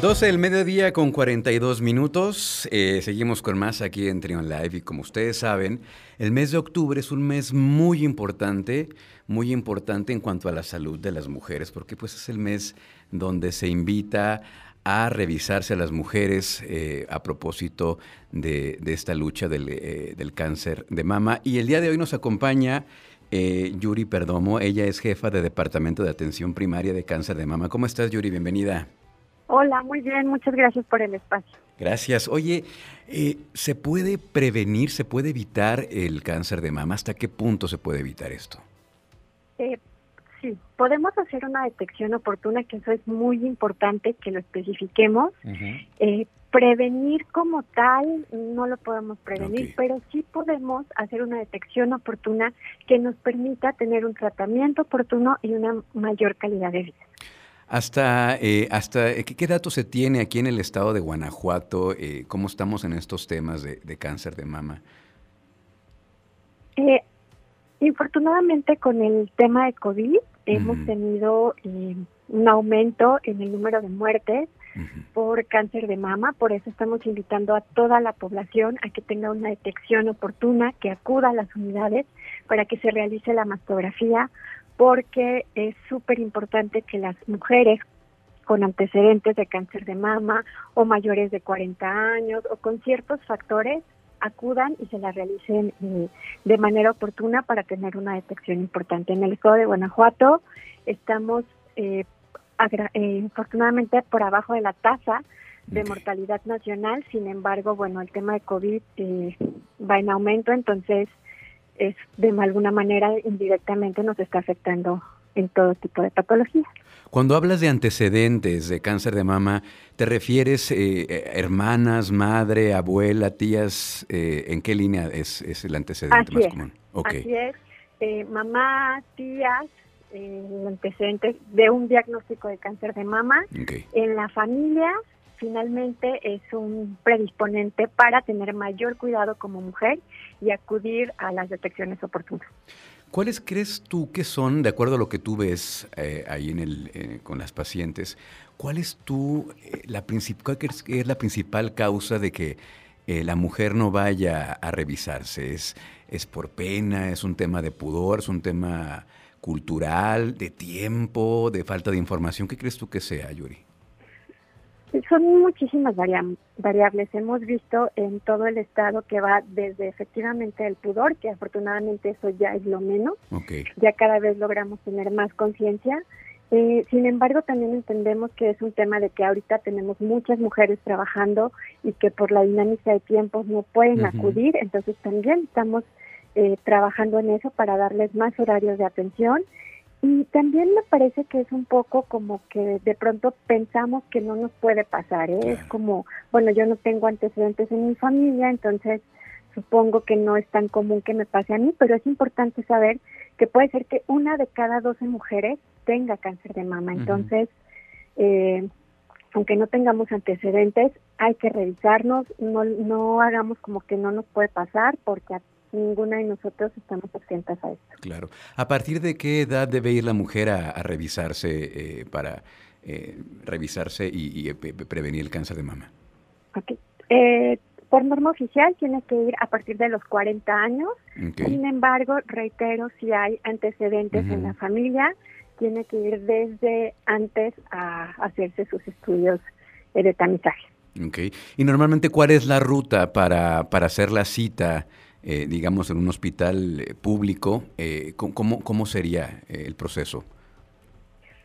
12 del mediodía con 42 minutos. Eh, seguimos con más aquí en Trion Live y como ustedes saben, el mes de octubre es un mes muy importante, muy importante en cuanto a la salud de las mujeres, porque pues es el mes donde se invita a revisarse a las mujeres eh, a propósito de, esta lucha eh, del, cáncer de mama. Y el día de hoy nos acompaña Yuri Perdomo, ella es jefa de Departamento de Atención Primaria de Cáncer de Mama. ¿Cómo estás, Yuri? Bienvenida. Hola, muy bien, muchas gracias por el espacio. Gracias. Oye, eh, ¿se puede prevenir, se puede evitar el cáncer de mama? ¿Hasta qué punto se puede evitar esto? Eh, sí, podemos hacer una detección oportuna, que eso es muy importante que lo especifiquemos. Eh, prevenir como tal no lo podemos prevenir, pero sí podemos hacer una detección oportuna que nos permita tener un tratamiento oportuno y una mayor calidad de vida. Hasta, eh, hasta eh, ¿qué, datos se tiene aquí en el estado de Guanajuato? Eh, ¿Cómo estamos en estos temas de, cáncer de mama? infortunadamente con el tema de COVID hemos tenido un aumento en el número de muertes por cáncer de mama, por eso estamos invitando a toda la población a que tenga una detección oportuna, que acuda a las unidades para que se realice la mastografía porque es súper importante que las mujeres con antecedentes de cáncer de mama o mayores de 40 años o con ciertos factores acudan y se la realicen eh, de manera oportuna para tener una detección importante. En el estado de Guanajuato estamos eh, eh, afortunadamente por abajo de la tasa de mortalidad nacional, sin embargo, bueno, el tema de COVID va en aumento, entonces es de alguna manera indirectamente nos está afectando en todo tipo de patologías. Cuando hablas de antecedentes de cáncer de mama, ¿te refieres eh, hermanas, madre, abuela, tías? Eh, ¿En qué línea es, es el antecedente más común? Así es, eh, mamá, tías, antecedentes de un diagnóstico de cáncer de mama. En la familia, finalmente es un predisponente para tener mayor cuidado como mujer y acudir a las detecciones oportunas. ¿Cuáles crees tú que son, de acuerdo a lo que tú ves eh, ahí en el, eh, con las pacientes, cuál es tú, eh, la principal, es la principal causa de que la mujer no vaya a revisarse? ¿Es, ¿Es por pena? ¿Es un tema de pudor? ¿Es un tema cultural, de tiempo, de falta de información? ¿Qué crees tú que sea, Yuri? Son muchísimas variables. Hemos visto en todo el estado que va desde efectivamente el pudor, que afortunadamente eso ya es lo menos. Ya cada vez logramos tener más conciencia. Eh, sin embargo, también entendemos que es un tema de que ahorita tenemos muchas mujeres trabajando y que por la dinámica de tiempos no pueden acudir. Entonces también estamos eh, trabajando en eso para darles más horarios de atención y también me parece que es un poco como que de pronto pensamos que no nos puede pasar. ¿eh? Es como, bueno, yo no tengo antecedentes en mi familia, entonces supongo que no es tan común que me pase a mí, pero es importante saber que puede ser que una de cada 12 mujeres tenga cáncer de mama. Entonces, eh, aunque no tengamos antecedentes, hay que revisarnos, no, no hagamos como que no nos puede pasar, porque ninguna de nosotros estamos exentas a esto. Claro. ¿A partir de qué edad debe ir la mujer a, revisarse eh, para eh, revisarse y, eh, prevenir el cáncer de mama? Okay. por norma oficial tiene que ir a partir de los 40 años. Sin embargo, reitero, si hay antecedentes en la familia, tiene que ir desde antes a hacerse sus estudios de tamizaje. Okay. Y normalmente, ¿cuál es la ruta para, para hacer la cita? Eh, digamos, en un hospital eh, público, eh, ¿cómo, ¿cómo sería el proceso?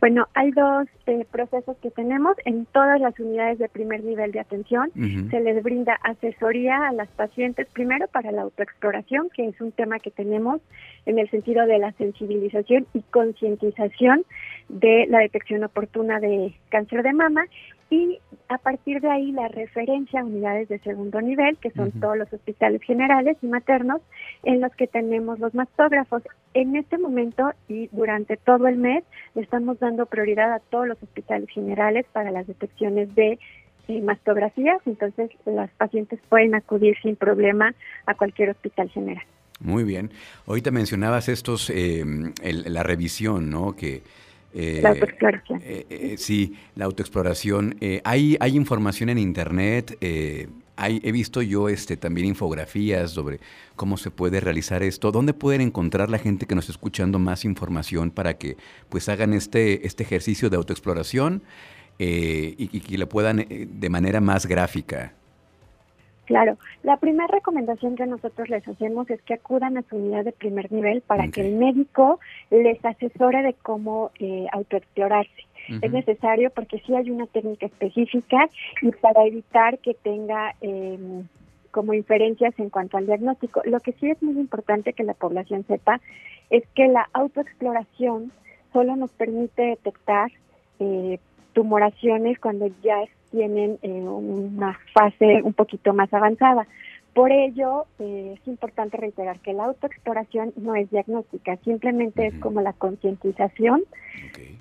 Bueno, hay dos procesos que tenemos en todas las unidades de primer nivel de atención. Se les brinda asesoría a las pacientes, primero para la autoexploración, que es un tema que tenemos en el sentido de la sensibilización y concientización de la detección oportuna de cáncer de mama y a partir de ahí la referencia a unidades de segundo nivel, que son todos los hospitales generales y maternos, en los que tenemos los mastógrafos. En este momento y durante todo el mes estamos dando prioridad a todos los hospitales generales para las detecciones de eh, mastografías, entonces las pacientes pueden acudir sin problema a cualquier hospital general. Muy bien. Ahorita mencionabas estos, eh, la revisión, ¿no? Que la autoexploración. sí, la autoexploración. hay, hay información en internet. Hay, he visto yo este, también infografías sobre cómo se puede realizar esto. ¿Dónde pueden encontrar la gente que nos está escuchando más información para que pues hagan este, este ejercicio de autoexploración y, y, que lo puedan de manera más gráfica? Claro, la primera recomendación que nosotros les hacemos es que acudan a su unidad de primer nivel para que el médico les asesore de cómo eh, autoexplorarse. Es necesario porque sí hay una técnica específica y para evitar que tenga em, como inferencias en cuanto al diagnóstico. Lo que sí es muy importante que la población sepa es que la autoexploración solo nos permite detectar eh, tumoraciones cuando ya tienen eh, una fase un poquito más avanzada. Por ello, eh, es importante reiterar que la autoexploración no es diagnóstica, simplemente es como la concientización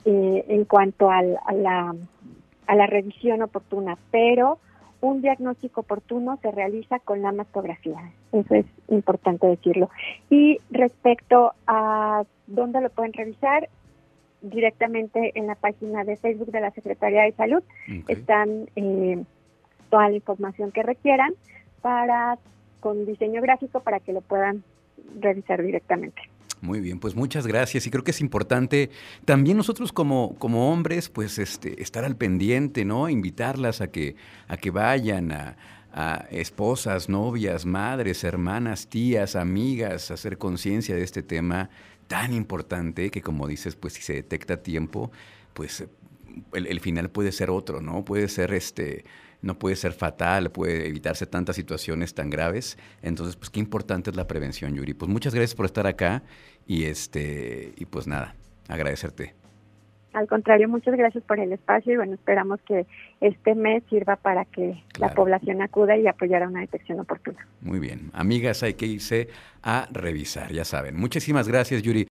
eh, en cuanto a, la, a la revisión oportuna, pero un diagnóstico oportuno se realiza con la mastografía. Eso es importante decirlo. Y respecto a dónde lo pueden revisar, directamente en la página de Facebook de la Secretaría de Salud. Están eh, toda la información que requieran para con diseño gráfico para que lo puedan revisar directamente. Muy bien, pues muchas gracias. Y creo que es importante también nosotros como, como hombres, pues este, estar al pendiente, ¿no? Invitarlas a que, a que vayan a, esposas, novias, madres, hermanas, tías, amigas, a hacer conciencia de este tema tan importante que como dices, pues si se detecta a tiempo, pues el, final puede ser otro, ¿no? Puede ser este, no puede ser fatal, puede evitarse tantas situaciones tan graves. Entonces, pues qué importante es la prevención, Yuri. Pues muchas gracias por estar acá y este, y pues nada, agradecerte. Al contrario, muchas gracias por el espacio y bueno, esperamos que este mes sirva para que la población acuda y apoyara una detección oportuna. Muy bien. Amigas, hay que irse a revisar, ya saben. Muchísimas gracias, Yuri.